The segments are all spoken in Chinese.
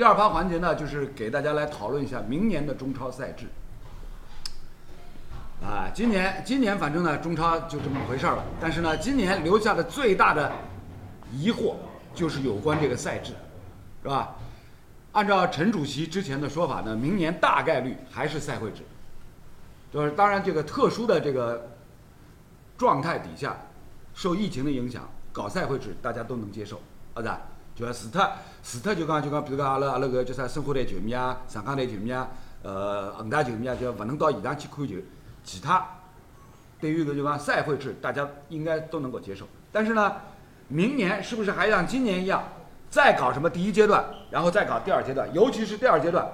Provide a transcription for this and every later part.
第二趴环节呢，就是给大家来讨论一下明年的中超赛制。啊，今年今年反正呢，中超就这么回事儿了。但是呢，今年留下的最大的疑惑就是有关这个赛制，是吧？按照陈主席之前的说法呢，明年大概率还是赛会制。就是当然，这个特殊的这个状态底下，受疫情的影响，搞赛会制大家都能接受，啊是就除脱除脱就讲就讲，比如讲阿拉阿拉个叫啥申花队球迷啊、上港队球迷啊、呃恒大球迷啊，就勿能到现场去看球。其他对于个就讲赛会制，大家应该都能够接受。但是呢，明年是不是还像今年一样，再搞什么第一阶段，然后再搞第二阶段？尤其是第二阶段，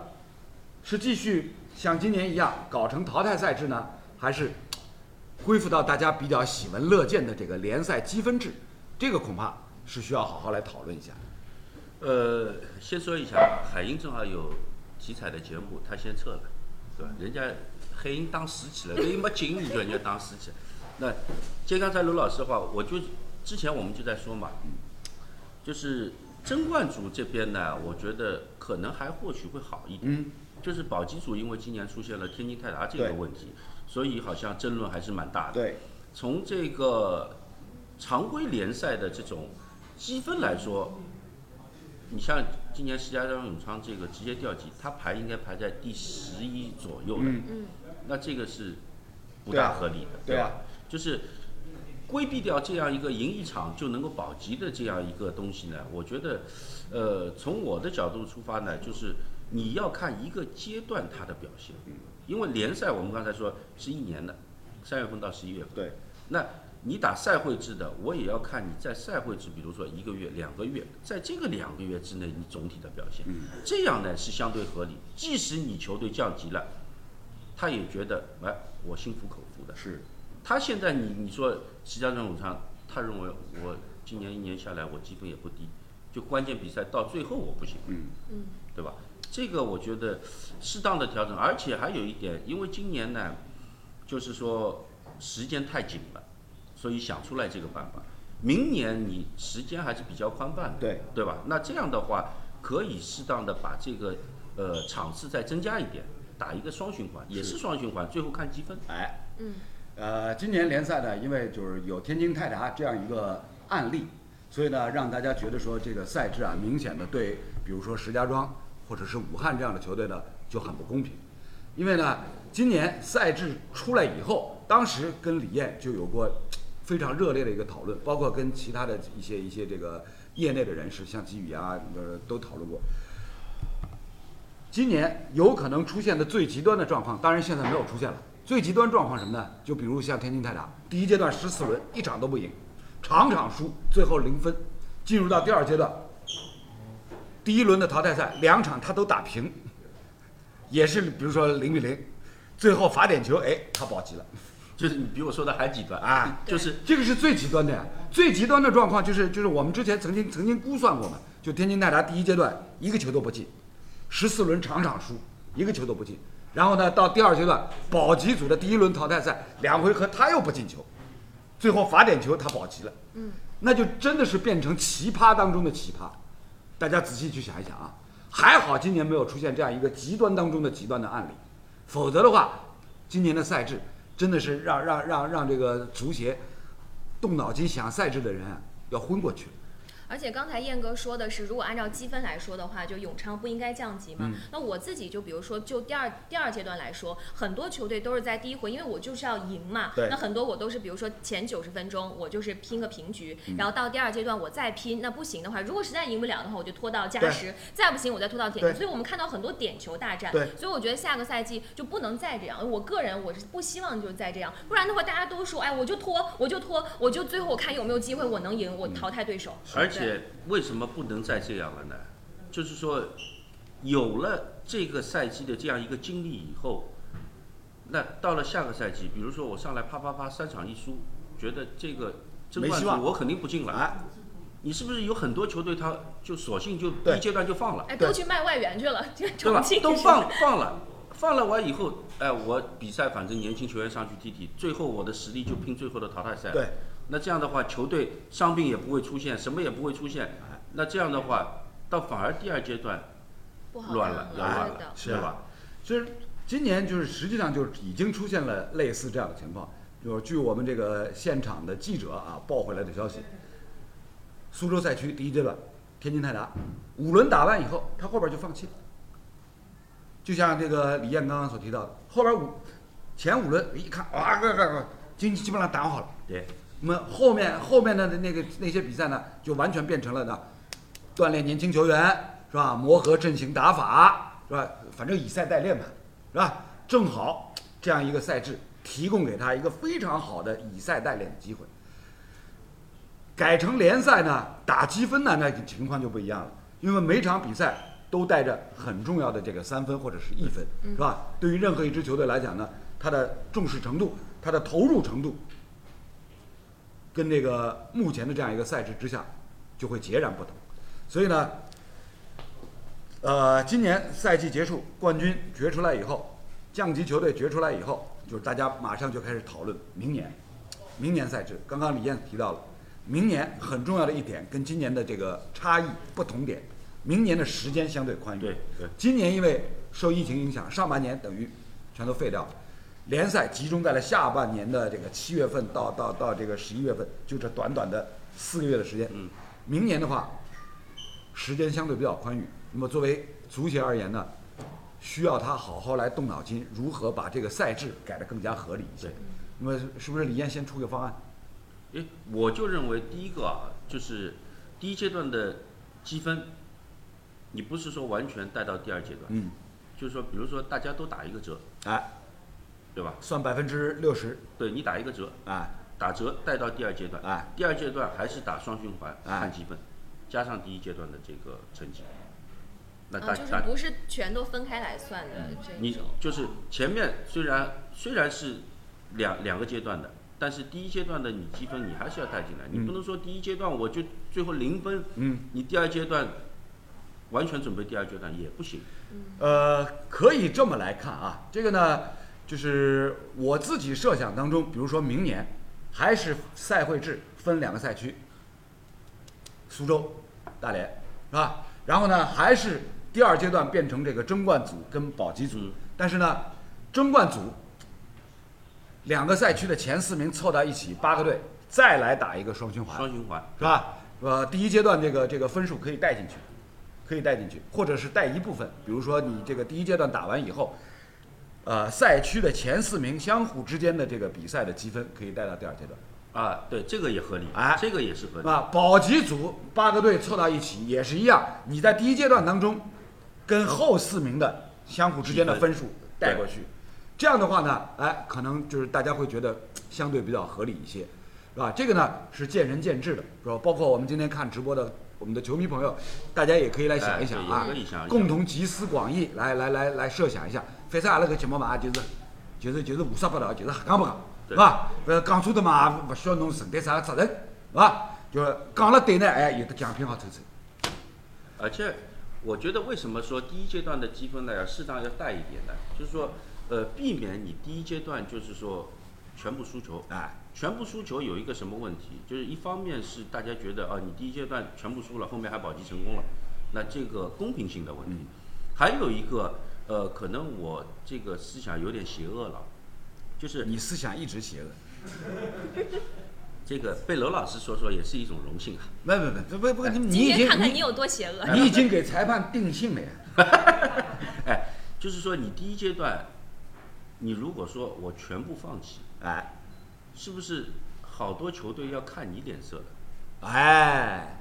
是继续像今年一样搞成淘汰赛制呢，还是恢复到大家比较喜闻乐见的这个联赛积分制？这个恐怕是需要好好来讨论一下。呃，先说一下，海鹰正好有体彩的节目，他先撤了，对吧？人家。海鹰当死去了，海鹰没进，你叫人家打死去。那接刚才刘老师的话，我就之前我们就在说嘛，就是争冠组这边呢，我觉得可能还或许会好一点。嗯。就是保级组，因为今年出现了天津泰达这个问题，所以好像争论还是蛮大的。对。从这个常规联赛的这种积分来说，你像。今年石家庄永昌这个直接调级，他排应该排在第十一左右的，那这个是不大合理的，对吧？就是规避掉这样一个赢一场就能够保级的这样一个东西呢，我觉得，呃，从我的角度出发呢，就是你要看一个阶段它的表现，因为联赛我们刚才说是一年的，三月份到十一月份，对，那。你打赛会制的，我也要看你在赛会制，比如说一个月、两个月，在这个两个月之内，你总体的表现，这样呢是相对合理。即使你球队降级了，他也觉得哎，我心服口服的。是，他现在你你说石家庄武昌，他认为我今年一年下来我积分也不低，就关键比赛到最后我不行，嗯嗯，对吧？这个我觉得适当的调整，而且还有一点，因为今年呢，就是说时间太紧了。所以想出来这个办法，明年你时间还是比较宽泛的，对对吧？那这样的话，可以适当的把这个呃场次再增加一点，打一个双循环，也是双循环，最后看积分。哎，嗯，呃，今年联赛呢，因为就是有天津泰达这样一个案例，所以呢，让大家觉得说这个赛制啊，明显的对，比如说石家庄或者是武汉这样的球队呢，就很不公平。因为呢，今年赛制出来以后，当时跟李艳就有过。非常热烈的一个讨论，包括跟其他的一些一些这个业内的人士，像吉宇啊，呃，都讨论过。今年有可能出现的最极端的状况，当然现在没有出现了。最极端状况什么呢？就比如像天津泰达，第一阶段十四轮一场都不赢，场场输，最后零分，进入到第二阶段，第一轮的淘汰赛两场他都打平，也是比如说零比零，最后罚点球，哎，他保级了。就是你比我说的还极端啊！就是这个是最极端的呀，最极端的状况就是就是我们之前曾经曾经估算过嘛，就天津泰达第一阶段一个球都不进，十四轮场场输，一个球都不进。然后呢，到第二阶段保级组的第一轮淘汰赛两回合他又不进球，最后罚点球他保级了。嗯，那就真的是变成奇葩当中的奇葩。大家仔细去想一想啊，还好今年没有出现这样一个极端当中的极端的案例，否则的话，今年的赛制。真的是让让让让这个足协动脑筋想赛制的人要昏过去。而且刚才燕哥说的是，如果按照积分来说的话，就永昌不应该降级嘛？那我自己就比如说，就第二第二阶段来说，很多球队都是在第一回，因为我就是要赢嘛。那很多我都是，比如说前九十分钟我就是拼个平局，然后到第二阶段我再拼。那不行的话，如果实在赢不了的话，我就拖到加时；再不行我再拖到点球。所以我们看到很多点球大战。所以我觉得下个赛季就不能再这样。我个人我是不希望就是再这样，不然的话大家都说，哎，我就拖，我就拖，我就最后我看有没有机会我能赢，我淘汰对手。而且为什么不能再这样了呢？就是说，有了这个赛季的这样一个经历以后，那到了下个赛季，比如说我上来啪啪啪三场一输，觉得这个争冠组我肯定不进了。你是不是有很多球队他就索性就第一阶段就放了？哎，都去卖外援去了，对吧？都放放了，放了完以后，哎，我比赛反正年轻球员上去踢踢，最后我的实力就拼最后的淘汰赛。对。那这样的话，球队伤病也不会出现，什么也不会出现。那这样的话，到反而第二阶段，乱了，要乱了是吧？就是今年就是实际上就是已经出现了类似这样的情况，就是据我们这个现场的记者啊报回来的消息，苏州赛区第一阶段，天津泰达五轮打完以后，他后边就放弃了。就像这个李艳刚刚所提到的，后边五前五轮一看，哇，个个个，经济基本上打好了。对，那么后面后面的那个那些比赛呢，就完全变成了呢，锻炼年轻球员是吧？磨合阵型打法是吧？反正以赛代练嘛，是吧？正好这样一个赛制提供给他一个非常好的以赛代练的机会。改成联赛呢，打积分呢，那情况就不一样了，因为每场比赛都带着很重要的这个三分或者是一分，是吧？对于任何一支球队来讲呢，它的重视程度、它的投入程度，跟这个目前的这样一个赛制之下，就会截然不同。所以呢，呃，今年赛季结束，冠军决出来以后，降级球队决出来以后，就是大家马上就开始讨论明年，明年赛制。刚刚李艳提到了，明年很重要的一点跟今年的这个差异不同点，明年的时间相对宽裕。对对今年因为受疫情影响，上半年等于全都废掉了，联赛集中在了下半年的这个七月份到到到这个十一月份，就这短短的四个月的时间。嗯，明年的话，时间相对比较宽裕。那么作为足协而言呢，需要他好好来动脑筋，如何把这个赛制改得更加合理一些。那么是不是李艳先出个方案？诶，我就认为第一个啊，就是第一阶段的积分，你不是说完全带到第二阶段，嗯，就是说，比如说大家都打一个折，哎，对吧？算百分之六十，对你打一个折，啊，打折带到第二阶段，啊，第二阶段还是打双循环哎看积分，加上第一阶段的这个成绩，那大啊，就是不是全都分开来算的这你。就是前面虽然虽然是两两个阶段的，但是第一阶段的你积分你还是要带进来，你嗯。不能说第一阶段我就最后零分，嗯，你第二阶段完全准备第二阶段也不行。呃，可以这么来看啊，这个呢，就是我自己设想当中，比如说明年还是赛会制分两个赛区，苏州、大连，是吧？然后呢，还是第二阶段变成这个争冠组跟保级组，嗯但是呢，争冠组两个赛区的前四名凑到一起，八个队再来打一个双循环，双循环，是吧？呃，第一阶段这个这个分数可以带进去，可以带进去，或者是带一部分，比如说你这个第一阶段打完以后，呃，赛区的前四名相互之间的这个比赛的积分可以带到第二阶段，啊，对，这个也合理，哎这个也是合理。啊，保级组八个队凑到一起也是一样，你在第一阶段当中跟后四名的相互之间的分数带过去，这样的话呢，哎，可能就是大家会觉得相对比较合理一些，是吧？这个呢是见仁见智的，是吧？包括我们今天看直播的我们的球迷朋友，大家也可以来想一想啊共同集思广益，来来来来设想一下。反正阿拉个节目嘛，就是就是就是胡说八道，就是瞎讲不讲，是对吧？呃，讲错的嘛，勿需要侬承担啥个责任，是吧？就是讲了对呢，哎，有的奖品好抽抽。而且我觉得为什么说第一阶段的积分呢要适当要带一点呢？就是说，呃，避免你第一阶段就是说全部输球。哎，全部输球有一个什么问题？就是一方面是大家觉得啊，你第一阶段全部输了，后面还保级成功了，那这个公平性的问题。还有一个，呃，可能我这个思想有点邪恶了，就是你思想一直邪恶。这个被娄老师说说也是一种荣幸啊。不不不不不，你你看看你有多邪恶。你已经给裁判定性了呀。哎，就是说你第一阶段，你如果说我全部放弃，哎是不是好多球队要看你脸色的，哎，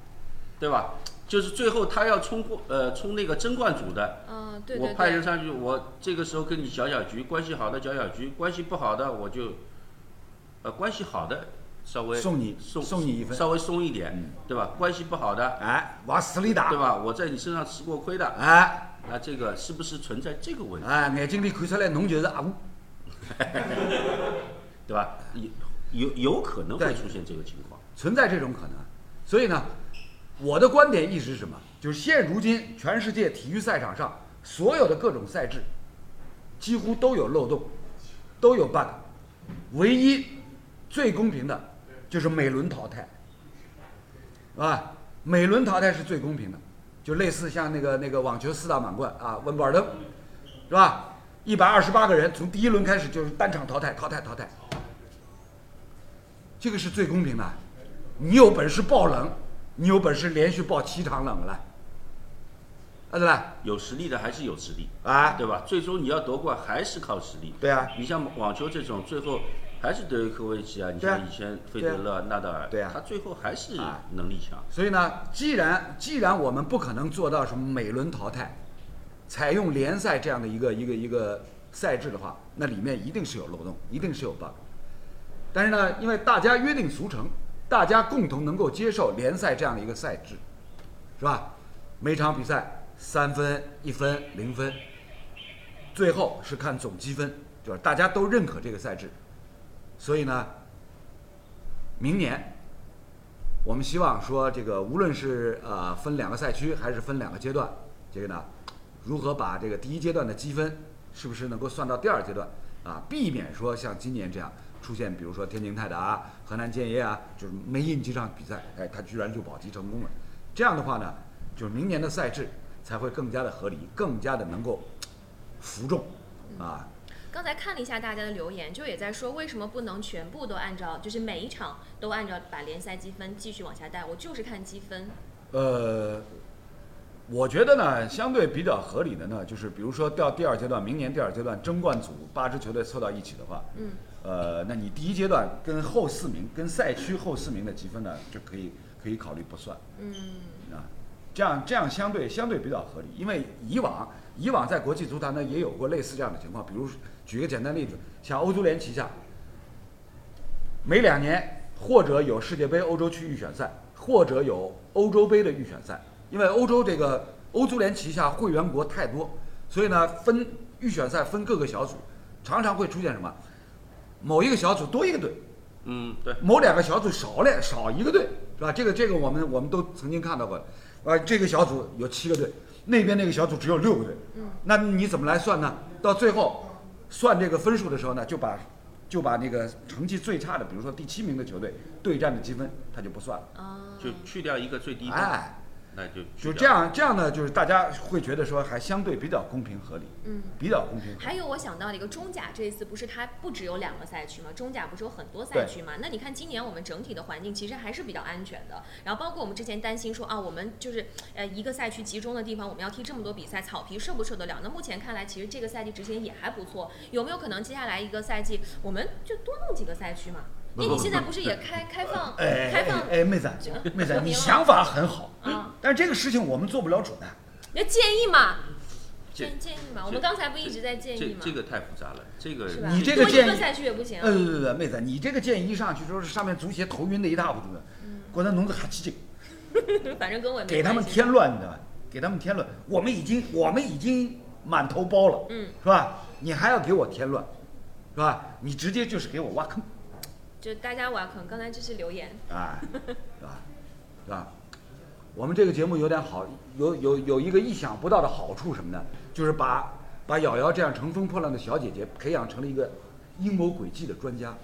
对吧？就是最后他要冲过呃冲那个争冠组的，嗯，对我对我。派人上去，我这个时候跟你搅搅局，关系好的搅搅局，关系不好的我就，呃，关系好的稍微送你送送你一份稍微松一点，嗯对吧？关系不好的，哎，往死里打对。吧？我在你身上吃过亏的，哎那这个是不是存在这个问题，哎，眼睛里看出来侬就是阿五。对吧？有有有可能会对出现这个情况，存在这种可能。所以呢，我的观点一直是什么？就是现如今全世界体育赛场上所有的各种赛制，几乎都有漏洞，都有 bug。唯一最公平的，就是每轮淘汰，啊，每轮淘汰是最公平的。就类似像那个那个网球四大满贯啊，温布尔登，是吧？一百二十八个人从第一轮开始就是单场淘汰，淘汰，淘汰。这个是最公平的。你有本事爆冷，你有本事连续爆七场冷了，啊对吧？有实力的还是有实力，啊，对吧？最终你要夺冠还是靠实力。对啊，你像网球这种，最后还是德约科维奇啊，你像以前费德勒、纳达尔，对啊他最后还是啊能力强。所以呢，既然既然我们不可能做到什么每轮淘汰，采用联赛这样的一个一个一个赛制的话，那里面一定是有漏洞，一定是有 bug。但是呢，因为大家约定俗成，大家共同能够接受联赛这样的一个赛制，是吧？每场比赛三分、一分、零分，最后是看总积分，就是大家都认可这个赛制。所以呢，明年我们希望说，这个无论是呃分两个赛区还是分两个阶段，这个呢，如何把这个第一阶段的积分是不是能够算到第二阶段啊？避免说像今年这样出现，比如说天津泰达啊、河南建业啊，就是没赢几场比赛，哎，他居然就保级成功了。这样的话呢，就是明年的赛制才会更加的合理，更加的能够服众啊。刚才看了一下大家的留言，就也在说为什么不能全部都按照，就是每一场都按照把联赛积分继续往下带？我就是看积分。呃，我觉得呢，相对比较合理的呢，就是比如说到第二阶段，明年第二阶段争冠组八支球队凑到一起的话，嗯，呃，那你第一阶段跟后四名、跟赛区后四名的积分呢，就可以可以考虑不算嗯，啊，这样这样相对相对比较合理，因为以往以往在国际足坛呢也有过类似这样的情况，比如举个简单例子，像欧足联旗下，每两年或者有世界杯欧洲区预选赛，或者有欧洲杯的预选赛，因为欧洲这个欧足联旗下会员国太多，所以呢分预选赛分各个小组，常常会出现什么？某一个小组多一个队，嗯，对，某两个小组少了少一个队，是吧？这个这个我们我们都曾经看到过，啊，这个小组有七个队，那边那个小组只有六个队，嗯，那你怎么来算呢？到最后算这个分数的时候呢，就把就把那个成绩最差的，比如说第七名的球队对战的积分，他就不算了，啊，就去掉一个最低分，哎，那就就这。样这样呢，就是大家会觉得说还相对比较公平合理，嗯。比较公平合理。还有我想到了一个中甲，这一次不是它不只有两个赛区吗？中甲不是有很多赛区吗？那你看今年我们整体的环境其实还是比较安全的。然后包括我们之前担心说啊，我们就是呃一个赛区集中的地方，我们要踢这么多比赛，草皮受不受得了？那目前看来，其实这个赛季执行也还不错。有没有可能接下来一个赛季我们就多弄几个赛区嘛？因为你现在不是也开开放哎开放哎哎，妹子这个，妹子，你想法很好，啊？但是这个事情我们做不了主的。那建议嘛，建建议嘛，我们刚才不一直在建议吗？这这个太复杂了，这个是？你这个建议多一个赛区也不行啊。呃，对对对，妹子，你这个建议一上去之后，是上面足协头晕的一塌糊涂的，给他弄个哈气劲，反正跟我也没给他们添乱，你知道吧？给他们添乱，我们已经我们已经满头包了，嗯，是吧？你还要给我添乱，是吧？你直接就是给我挖坑，就大家玩，可能，刚才就是留言，啊，是吧？是吧？我们这个节目有点好，有有有一个意想不到的好处什么呢？就是把把瑶瑶这样乘风破浪的小姐姐培养成了一个阴谋诡计的专家。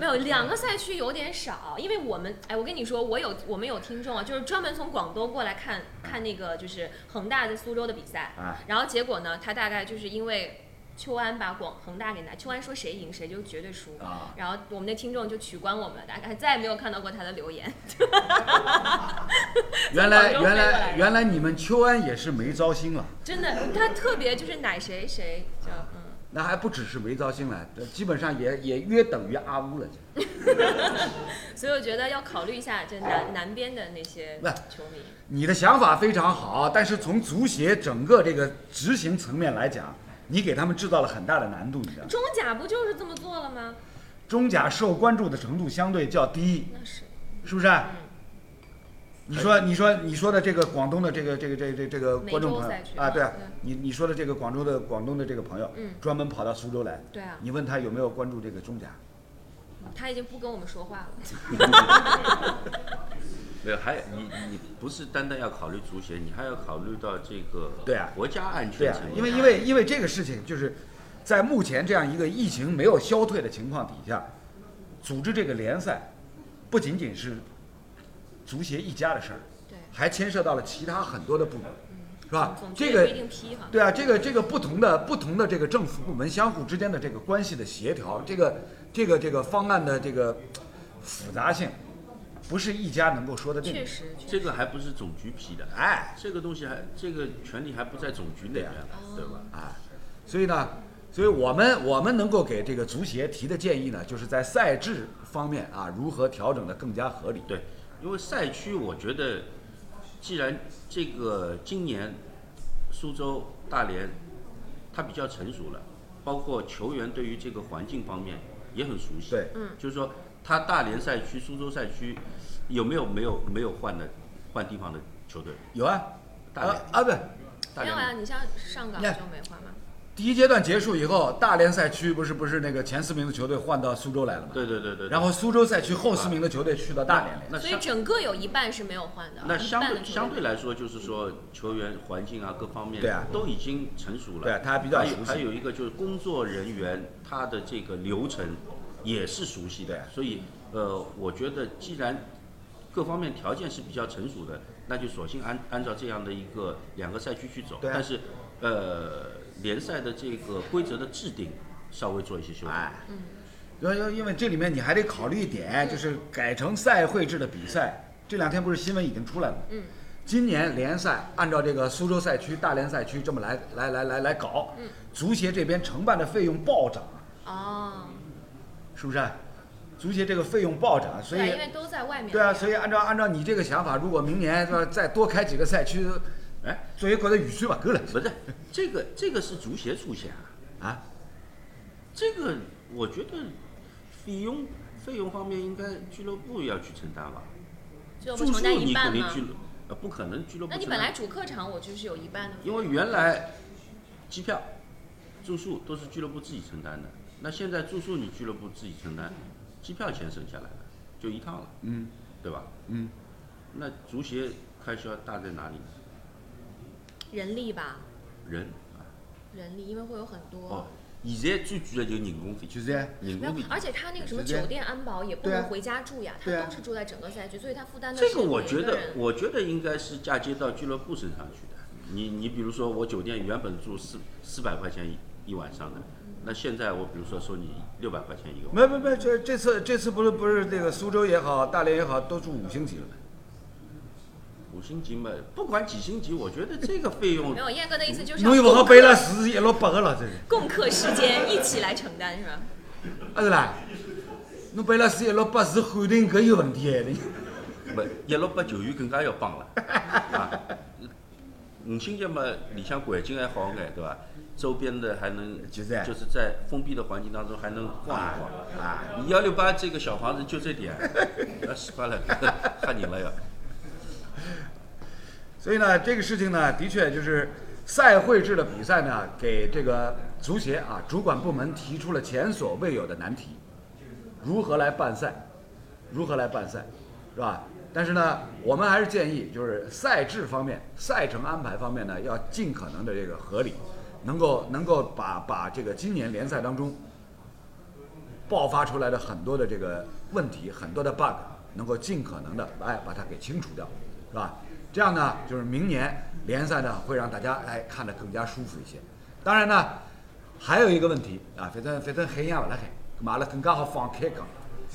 没有两个赛区有点少，因为我们哎，我跟你说，我有我们有听众啊，就是专门从广东过来看看那个就是恒大在苏州的比赛，啊然后结果呢，他大概就是因为秋安把广恒大给拿，秋安说谁赢谁就绝对输，啊然后我们的听众就取关我们了，大概再也没有看到过他的留言。原来原来原来你们秋安也是没糟心了，真的，他特别就是奶谁谁就嗯。那还不只是没糟心了，基本上也也约等于阿乌了。所以我觉得要考虑一下这南南边的那些球迷。你的想法非常好，但是从足协整个这个执行层面来讲，你给他们制造了很大的难度，你知道吗？中甲不就是这么做了吗？中甲受关注的程度相对较低，那是，是不是？嗯，你说，你说，你说的这个广东的这个这个这个这这个观众朋友啊，对你你说的这个广州的广东的这个朋友，嗯专门跑到苏州来，对啊，你问他有没有关注这个中甲？他已经不跟我们说话了。没有，还你你不是单单要考虑足协，你还要考虑到这个对啊国家安对啊全层，面。因为因为因为这个事情就是在目前这样一个疫情没有消退的情况底下，组织这个联赛不仅仅是足协一家的事儿，对，还牵涉到了其他很多的部门，是吧总？这个局也不一定批哈。对啊，这个这个不同的不同的这个政府部门相互之间的这个关系的协调，这个这个这个方案的这个复杂性，不是一家能够说得定。确实，这个还不是总局批的，哎这个东西还这个权利还不在总局那边，对吧？啊，所以呢，所以我们我们能够给这个足协提的建议呢，就是在赛制方面啊，如何调整的更加合理。对，因为赛区，我觉得既然这个今年苏州大连它比较成熟了，包括球员对于这个环境方面也很熟悉。对，就是说他大连赛区、苏州赛区有没有没有没有换的换地方的球队？有啊，大连啊啊不，大连没有啊，你像上港就没换吗。第一阶段结束以后，大连赛区不是不是那个前四名的球队换到苏州来了吗？对对对对。然后苏州赛区后四名的球队去到大连来。所以相整个有一半是没有换的。那相半的球对相对来说，就是说球员环境啊各方面对啊都已经成熟了。对啊他还比较还有熟悉还有一个就是工作人员他的这个流程也是熟悉的，对所以呃，我觉得既然各方面条件是比较成熟的，那就索性按按照这样的一个两个赛区去走。但是呃，联赛的这个规则的制定稍微做一些修改。哎，因为因为这里面你还得考虑一点，就是改成赛会制的比赛。这两天不是新闻已经出来了吗？嗯。今年联赛按照这个苏州赛区、大连赛区这么来来来来来搞，嗯足协这边承办的费用暴涨，哦，是不是？足协这个费用暴涨，所以因为都在外面。对啊，所以按照按照你这个想法，如果明年是吧再多开几个赛区，哎，作为国家预算吧，够了不是，这个这个是足协出钱啊。啊。这个我觉得费用费用方面应该俱乐部要去承担吧。就不承住宿你担一半吗？肯定俱乐呃不可能俱乐部。那你本来主客场我就是有一半的。因为原来机票、住宿都是俱乐部自己承担的，那现在住宿你俱乐部自己承担，机票钱省下来了，就一趟了，嗯对吧？嗯，那足协开销大在哪里？人力吧，人啊，人力，因为会有很多。哦，现在最贵的就是人工费，就是人工费，。而且他那个什么酒店安保也不能回家住呀，他都是住在整个赛区，所以他负担的这个我觉得我觉得应该是嫁接到俱乐部身上去的。你你比如说，我酒店原本住四四百块钱一一晚上的，那现在我比如说收你六百块钱一个，没没没，这这次这次不是不是那个苏州也好，大连也好，都住五星级了吗？五星级嘛，不管几星级，我觉得这个费用 没有燕哥的意思就是侬又不好背了四一六八个了，这是，共克时间一起来承担是吧？啊是啦，侬背了四一六八是汉庭搿有问题哎。不一六八球员更加要帮了啊。五星级嘛，里向环境还好眼，对吧？周边的还能就是啊就是在封闭的环境当中还能逛一逛啊。你幺六八这个小房子就这点，啊，死巴了，看你了要。所以呢，这个事情呢，的确就是赛会制的比赛呢，给这个足协啊主管部门提出了前所未有的难题，如何来办赛，如何来办赛，是吧？但是呢，我们还是建议，就是赛制方面、赛程安排方面呢，要尽可能的这个合理，能够能够把把这个今年联赛当中爆发出来的很多的这个问题、很多的 bug，能够尽可能的哎把它给清除掉，是吧？这样呢，就是明年联赛呢会让大家哎看得更加舒服一些。当然呢，还有一个问题啊，反正反正海洋不来海，那么阿拉更加好放开讲，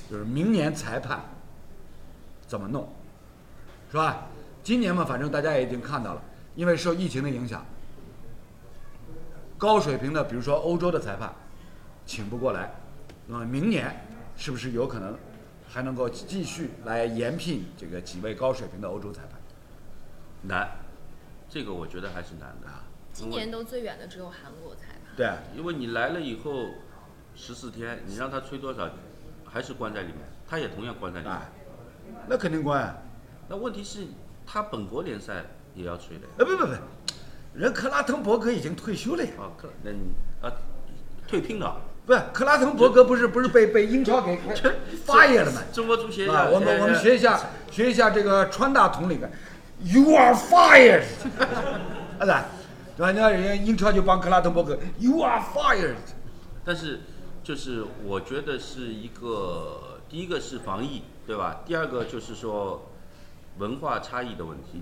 就是明年裁判怎么弄，是吧？今年嘛，反正大家也已经看到了，因为受疫情的影响，高水平的，比如说欧洲的裁判请不过来，那么明年是不是有可能还能够继续来延聘这个几位高水平的欧洲裁判？难，这个我觉得还是难的。今年都最远的只有韩国裁判。对啊，因为你来了以后十四天，你让他吹多少，还是关在里面，他也同样关在里面。哎，那肯定关啊！那问题是，他本国联赛也要吹的。哎，不不不，人克拉滕伯格已经退休了呀。啊，克那你啊，退聘了。不是，克拉滕伯格不是不是被被英超给发野了吗？中国足协啊，我们呃我们学一下学一下这个川大统领的，You are fired，啊对，对吧？你看人家英超就帮克拉滕伯格，You are fired，但是就是我觉得是一个，第一个是防疫，对吧？第二个就是说文化差异的问题，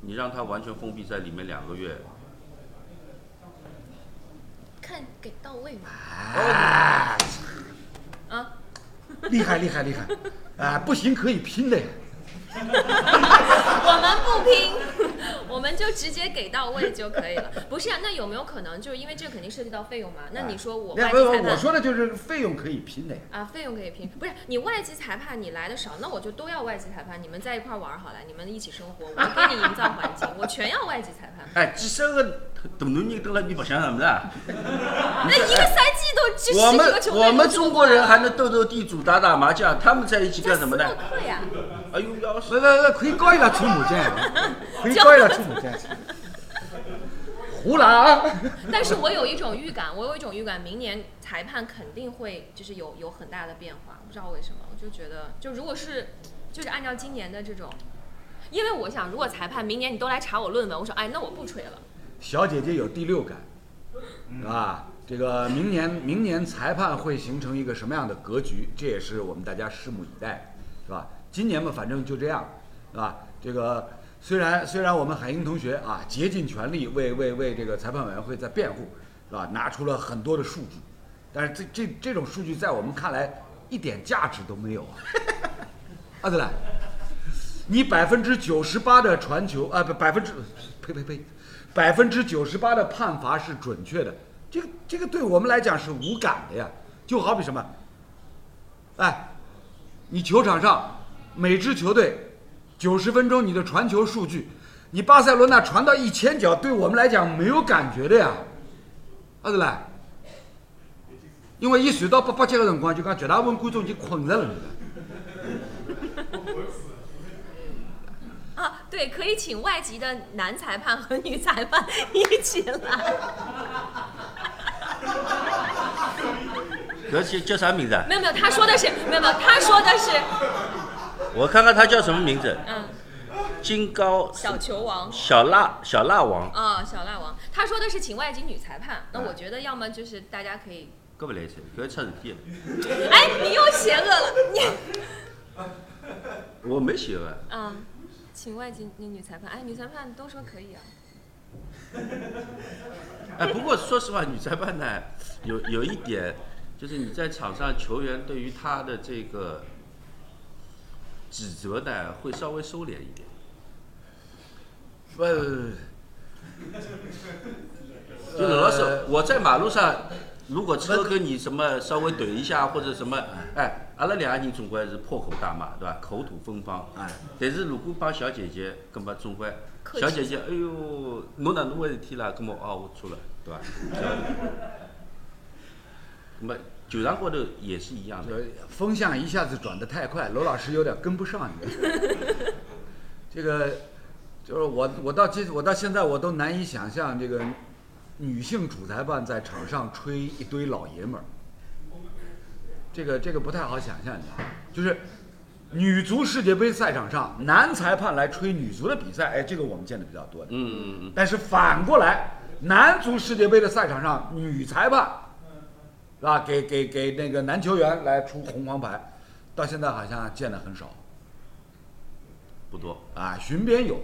你让他完全封闭在里面两个月，看给到位嘛。哎，啊，厉害厉害厉害，啊，不行可以拼的呀。我们不拼，我们就直接给到位就可以了。不是啊，那有没有可能就是因为这个肯定涉及到费用嘛？那你说我外籍裁判我说的就是费用可以拼的呀。啊，费用可以拼，不是你外籍裁判你来的少，那我就都要外籍裁判，你们在一块玩好了，你们一起生活，我给你营造环境，我全要外籍裁判。哎，几十个大男人蹲了，你不想什么的？那一个赛季我们我们中国人还能斗斗地主、打打麻将，他们在一起干什么呢哎呦，要不死！不不，可以搞一个出马剑，可以搞一个出马剑。胡来啊！但是我有一种预感，我有一种预感，明年裁判肯定会就是有有很大的变化，不知道为什么，我就觉得，就如果是就是按照今年的这种，因为我想，如果裁判明年你都来查我论文，我说哎，那我不吹了。小姐姐有第六感，啊，这个明年明年裁判会形成一个什么样的格局，这也是我们大家拭目以待，是吧？今年嘛，反正就这样，是吧？这个虽然虽然我们海英同学啊竭尽全力为为为这个裁判委员会在辩护，是吧？拿出了很多的数据，但是这这这种数据在我们看来一点价值都没有啊！阿德莱，你百分之九十八的传球啊不百分之，呸呸呸，百分之九十八的判罚是准确的，这个这个对我们来讲是无感的呀，就好比什么，哎，你球场上每支球队九十分钟你的传球数据，你巴塞罗那传到一千脚，对我们来讲没有感觉的呀，阿德莱，因为一传到八八节的辰光，就讲绝大部分观众已经困着了，啊，对，可以请外籍的男裁判和女裁判一起来。这叫叫啥名字啊？没有没有，他说的是没有没有，他说的是我看看他叫什么名字？嗯金高小球王小辣小辣王，啊、小辣王，他说的是请外籍女裁判。那我觉得要么就是大家可以，搿不来塞，搿出事体了。哎，你又邪恶了，你 我没写啊，嗯，请外籍女女裁判，哎，女裁判都说可以啊。哎，不过说实话，女裁判呢，有有一点，就是你在场上球员对于他的这个指责呢，会稍微收敛一点。不，就老是，我在马路上，如果车跟你什么稍微怼一下或者什么，哎，阿拉两个人总归是破口大骂，对吧？口吐芬芳。哎，但是如果帮小姐姐，葛么总归小姐姐，哎哟，侬哪能回事体啦？葛么哦，我错了，对吧？那么球场高头也是一样的。风向一下子转得太快，罗老师有点跟不上你。这个就是我，我到今我到现在我都难以想象这个女性主裁判在场上吹一堆老爷们儿，这个这个不太好想象，你知道吗？就是女足世界杯赛场上，男裁判来吹女足的比赛，哎，这个我们见的比较多的。嗯嗯嗯，但是反过来，男足世界杯的赛场上，女裁判是吧？给给给那个男球员来出红黄牌，到现在好像见的很少不多。啊。巡边有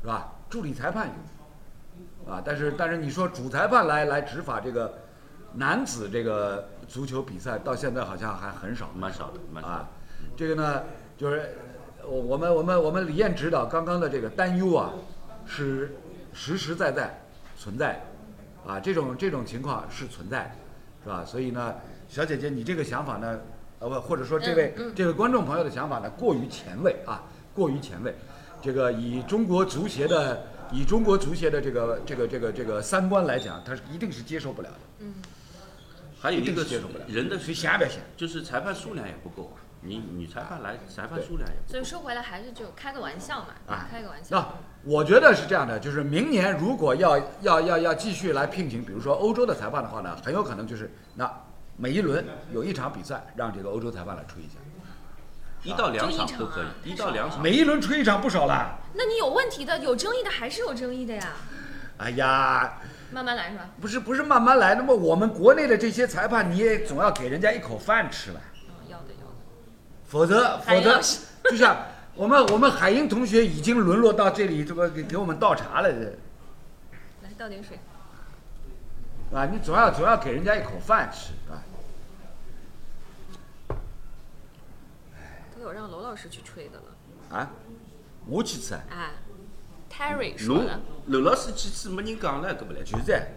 是吧？助理裁判有啊，但是但是你说主裁判来来执法这个男子这个足球比赛，到现在好像还很少。蛮少的，蛮少的。啊，这个呢，就是我我们我们我们李艳指导刚刚的这个担忧啊，是实实在在存在的，啊，这种这种情况是存在的，是吧？所以呢，小姐姐你这个想法呢，呃不，或者说这位、嗯嗯这位观众朋友的想法呢，过于前卫啊，过于前卫，这个以中国足协的以中国足协的这个这个这个这个三观来讲，他是一定是接受不了的，嗯，还有一个一定是接受不了人的谁瞎别想。就是裁判数量也不够啊。你女裁判来，裁判数量也不够。所以说回来还是就开个玩笑嘛，啊开个玩笑。那我觉得是这样的，就是明年如果要要要要继续来聘请，比如说欧洲的裁判的话呢，很有可能就是那每一轮有一场比赛让这个欧洲裁判来吹一下，一到两场都可以啊，一到两场。每一轮吹一场不少了。那你有问题的、有争议的还是有争议的呀，哎呀，慢慢来是吧？不是不是慢慢来，那么我们国内的这些裁判，你也总要给人家一口饭吃吧，嗯，要的要的。否则海否则老师 就像我们我们海英同学已经沦落到这里，这个给给我们倒茶了，这来倒点水。啊，你总要总要给人家一口饭吃，是吧？都有让娄老师去吹的了。啊，我去吃啊，哎，Terry 说侬的，刘老师去吃没人讲了，搿不来就是在。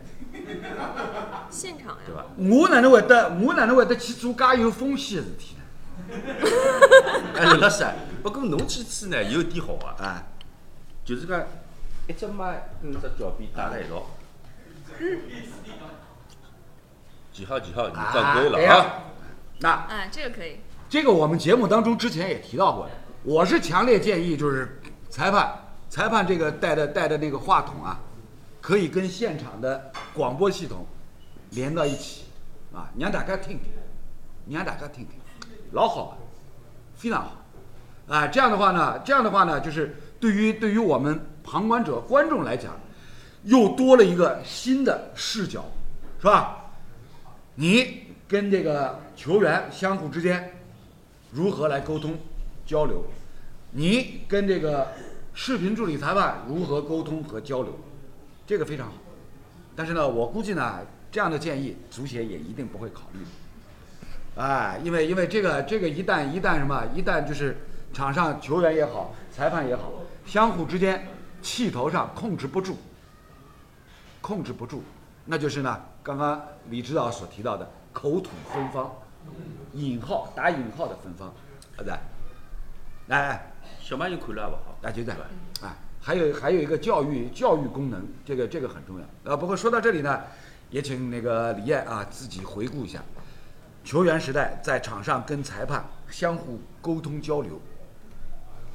现场呀。对伐？我哪能会得我哪能会得去做介有风险的事体呢？哎，刘老师啊，不过侬去吃呢有点好啊，啊，就是讲一只麦跟只脚边搭在一道。几号几号？你掌柜了啊！那啊，这个可以。这个我们节目当中之前也提到过的，我是强烈建议，就是裁判裁判这个带的带的那个话筒啊，可以跟现场的广播系统连到一起啊，让大家听听，让大家听听，老好，非常好。啊，这样的话呢，这样的话呢，就是对于对于我们旁观者观众来讲，又多了一个新的视角，是吧？你跟这个球员相互之间如何来沟通交流？你跟这个视频助理裁判如何沟通和交流？这个非常好。但是呢，我估计呢，这样的建议足协也一定不会考虑。哎，因为因为这个这个一旦一旦什么，一旦就是场上球员也好，裁判也好，相互之间气头上控制不住，控制不住，那就是呢，刚刚李指导所提到的口吐芬芳，引号打引号的芬芳，对不对？来来，小朋友看了也勿好。那就啊，还有还有一个教育教育功能，这个这个很重要。啊，不过说到这里呢，也请那个李艳啊自己回顾一下，球员时代在场上跟裁判相互沟通交流，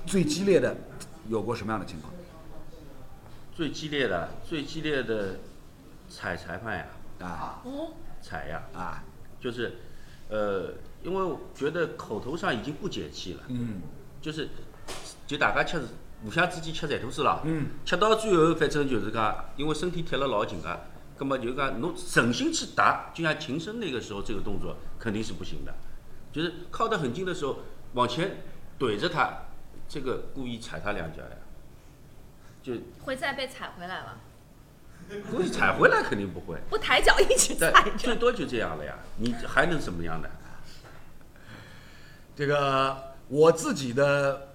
最激烈的有过什么样的情况？最激烈的，最激烈的踩裁判呀，啊。哦，踩呀，啊，就是，呃，因为我觉得口头上已经不解气了，嗯。就是就大家吃互相之间吃馋吐司了，嗯，吃到最后反正就是讲，因为身体贴了老紧个，葛么就讲侬诚心去打，就像秦升那个时候这个动作肯定是不行的，就是靠得很近的时候往前怼着他，这个故意踩他两脚呀，就会再被踩回来了，故意踩回来肯定不会。不抬脚一起踩但最。多就这样了呀，你还能怎么样呢？这个我自己的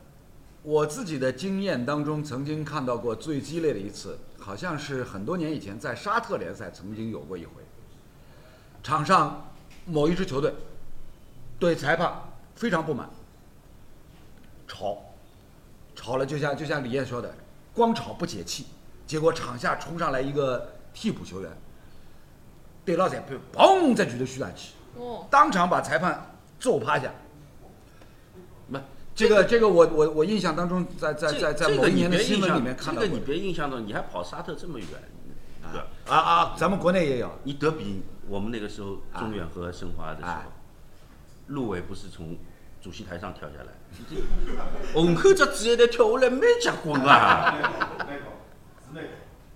我自己的经验当中，曾经看到过最激烈的一次，好像是很多年以前在沙特联赛曾经有过一回。场上某一支球队对裁判非常不满，吵，吵了就像就像李艳说的，光吵不解气，结果场下冲上来一个替补球员，对老裁判砰在举头虚上去，哦，当场把裁判揍趴下。不，这个这个我我我印象当中，在在这在在这个你某一年的别印象新闻里面看到过这个你别印象到，你还跑沙特这么远，对？啊啊，咱们国内也有你德比我们那个时候中远和申花的时啊候，陆伟不是从主席台上跳下来，虹口这职业队跳下来蛮结棍啊！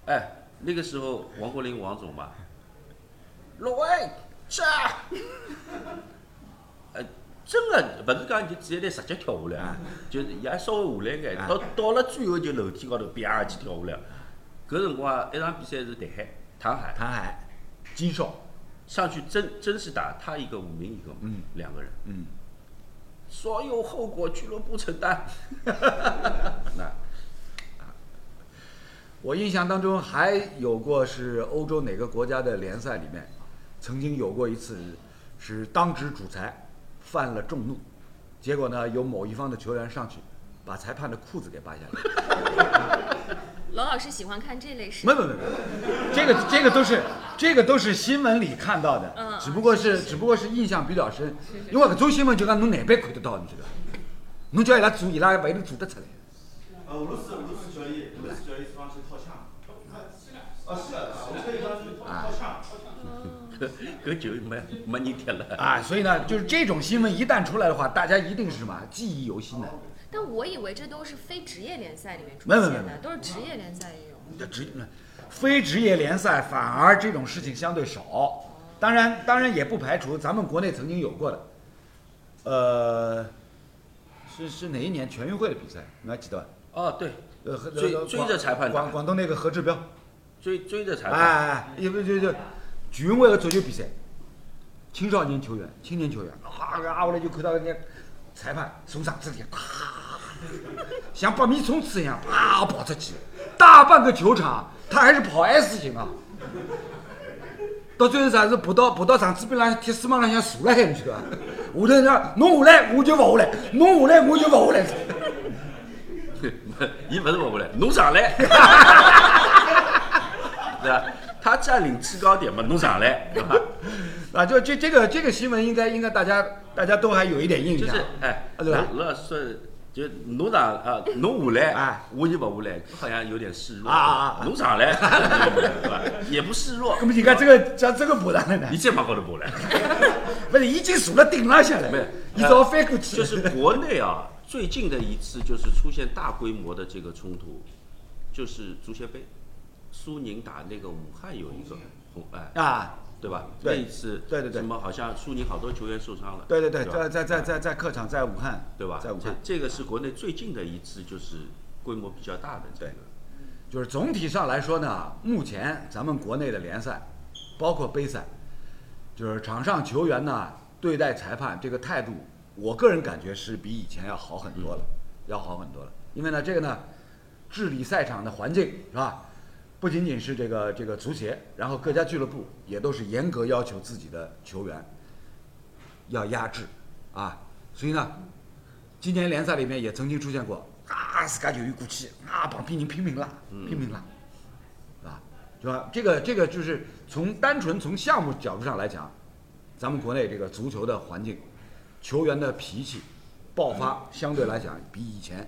哎，那个时候王国林王总嘛，陆伟下，哎，真的不是讲就职业队直接跳下来啊，就是也稍微下来眼，啊。到到了最后就楼梯高头啪去跳下来。搿辰光一场比赛是台海唐海，谭海、金少，上去真真是打他一个五名一个，嗯，两个人，嗯，所有后果俱乐部承担。那。我印象当中还有过是欧洲哪个国家的联赛里面，曾经有过一次是当值主裁犯了众怒，结果呢有某一方的球员上去把裁判的裤子给扒下来。罗老师喜欢看这类事没没没没，这个这个都是这个都是新闻里看到的，嗯只不过是是是只不过是印象比较深，是是因为搿种新闻就讲侬难办看得到，你知道，侬叫伊拉做，伊拉勿一定做得出来。呃，俄罗斯俄罗斯教练，俄罗斯教练方式掏枪。啊，是的，我可以帮助掏枪。搿搿就没没人踢了。啊，所以呢，就是这种新闻一旦出来的话，大家一定是什么记忆犹新的。但我以为这都是非职业联赛里面出没没没没现的，都是职业联赛也有。那职非职业联赛反而这种事情相对少，当然当然也不排除咱们国内曾经有过的，呃，是是哪一年全运会的比赛？你还记得吧？哦，对，呃，和追呃追着裁判广广东那个何志彪，追追着裁哎判，哎哎，因为就就全运会的足球比赛，青少年球员、青年球员，啊啊，后来就看到人家裁判手上这里，啪，像百米冲刺一样，啪跑出去，大半个球场他还是跑 S 型啊。到最后啥是跑到跑到场子边上铁丝网浪向坐了海，你晓得伐？下头人家侬下来我就勿下来，侬下来我就勿下来。伊 不是不下来，侬上来，对吧？他占领制高点嘛，侬上来，对吧？啊，就这这个这个新闻应该应该大家大家都还有一点印象，就是哎，啊对吧？罗老师说，就侬上啊，侬下来啊，我就不下来，好像有点示弱。啊啊啊。啊侬上来，对吧？也不示弱。那，么你看这个像这个爬上来呢。你，再往高头爬来。不是已经坐了顶浪向了。没有，你只要翻过去，就是国内啊，最近的一次就是出现大规模的这个冲突，就是足协杯，苏宁打那个武汉有一个红哎，啊，对吧？对那一次对对对什么好像苏宁好多球员受伤了，对对对，吧在在在在在客场，在武汉，对吧？在武汉，这这个是国内最近的一次，就是规模比较大的这个。就是总体上来说呢，目前咱们国内的联赛，包括杯赛，就是场上球员呢对待裁判这个态度，我个人感觉是比以前要好很多了，要好很多了。因为呢，这个呢，治理赛场的环境是吧？不仅仅是这个这个足协，然后各家俱乐部也都是严格要求自己的球员要压制啊，所以呢，今年联赛里面也曾经出现过啊，自家球员过去啊，旁边人拼命拉，拼命拉，是吧？是吧？这个这个就是从单纯从项目角度上来讲，咱们国内这个足球的环境，球员的脾气爆发相对来讲比以前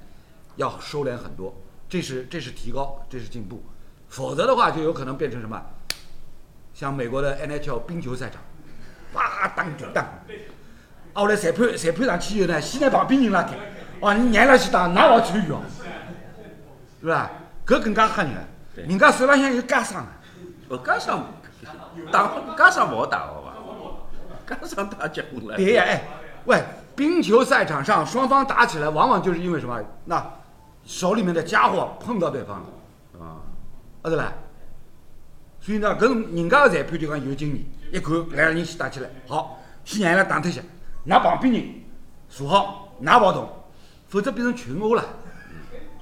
要收敛很多，这是这是提高，这是进步，否则的话就有可能变成什么？像美国的 NHL 冰球赛场，哇当就当，啊后来裁判裁判上去以后呢，先拿旁边人拉开，哦你让伊去打，哪好参与哦，是吧？搿更加吓人，人家手浪向有加伤啊。哦，加上打加上不好打好吧？加上打结棍了。对呀，哎，喂，冰球赛场上双方打起来，往往就是因为什么？那手里面的家伙碰到对方了，啊，啊对吧？所以呢，搿种人家的裁判就讲有经验，一看两个人先打起来，好，先让伊拉打脱些，㑚旁边人坐好，㑚勿动，否则变成群殴了，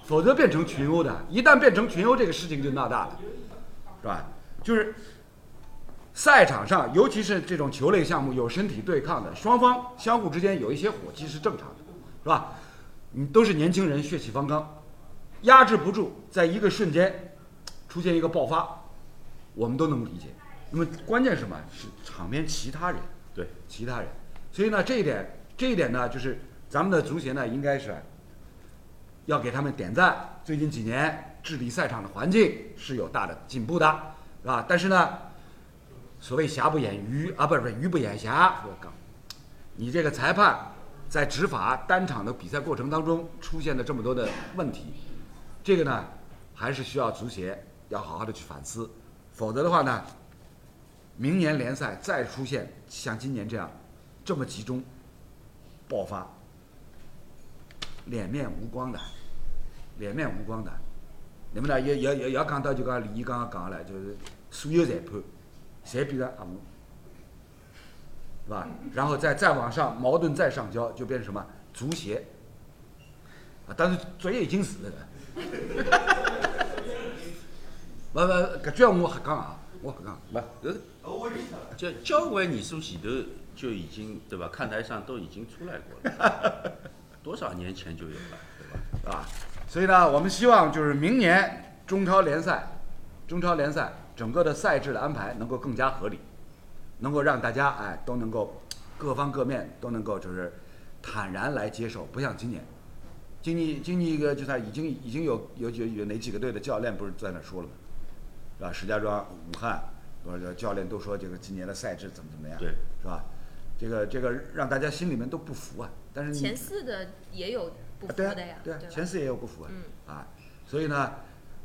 否则变成群殴的，一旦变成群殴，这个事情就闹大了，是吧？就是赛场上，尤其是这种球类项目有身体对抗的，双方相互之间有一些火气是正常的，是吧？你都是年轻人，血气方刚，压制不住，在一个瞬间出现一个爆发，我们都能理解。那么关键是什么？是场边其他人，对，其他人。所以呢，这一点，这一点呢，就是咱们的足协呢，应该是要给他们点赞。最近几年治理赛场的环境是有大的进步的，是吧？但是呢，所谓瑕不掩瑜啊，不是不是瑜不掩瑕。我靠，你这个裁判在执法单场的比赛过程当中出现了这么多的问题，这个呢，还是需要足协要好好的去反思，否则的话呢，明年联赛再出现像今年这样这么集中爆发，脸面无光的，脸面无光的。那么呢，也也也要讲到就讲李毅刚刚讲了，就是所有裁判侪变成阿姆，是吧？然后再再往上矛盾再上交，就变成什么足协啊？但是作业已经死了的。不不，搿句闲话我瞎讲啊，我瞎讲。不，搿哦，我理解了。就交关年数前头就已经对吧？看台上都已经出来过了，多少年前就有了，对吧？啊，所以呢，我们希望就是明年中超联赛，中超联赛整个的赛制的安排能够更加合理，能够让大家哎都能够各方各面都能够就是坦然来接受，不像今年，今年今年一个就算已经已经有有有有哪几个队的教练不是在那说了吗？是吧？石家庄、武汉，或者教练都说这个今年的赛制怎么怎么样，对，是吧？这个这个让大家心里面都不服啊，但是前四的也有不服的呀，对啊，吧前四也有不服啊，嗯啊，所以呢，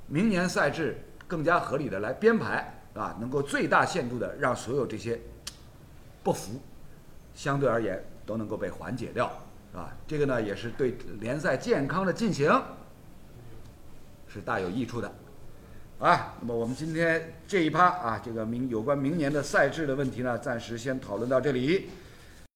明年赛制更加合理的来编排，啊，能够最大限度的让所有这些不服，相对而言都能够被缓解掉，是吧？这个呢也是对联赛健康的进行是大有益处的。啊，那么我们今天这一趴啊，这个明有关明年的赛制的问题呢，暂时先讨论到这里。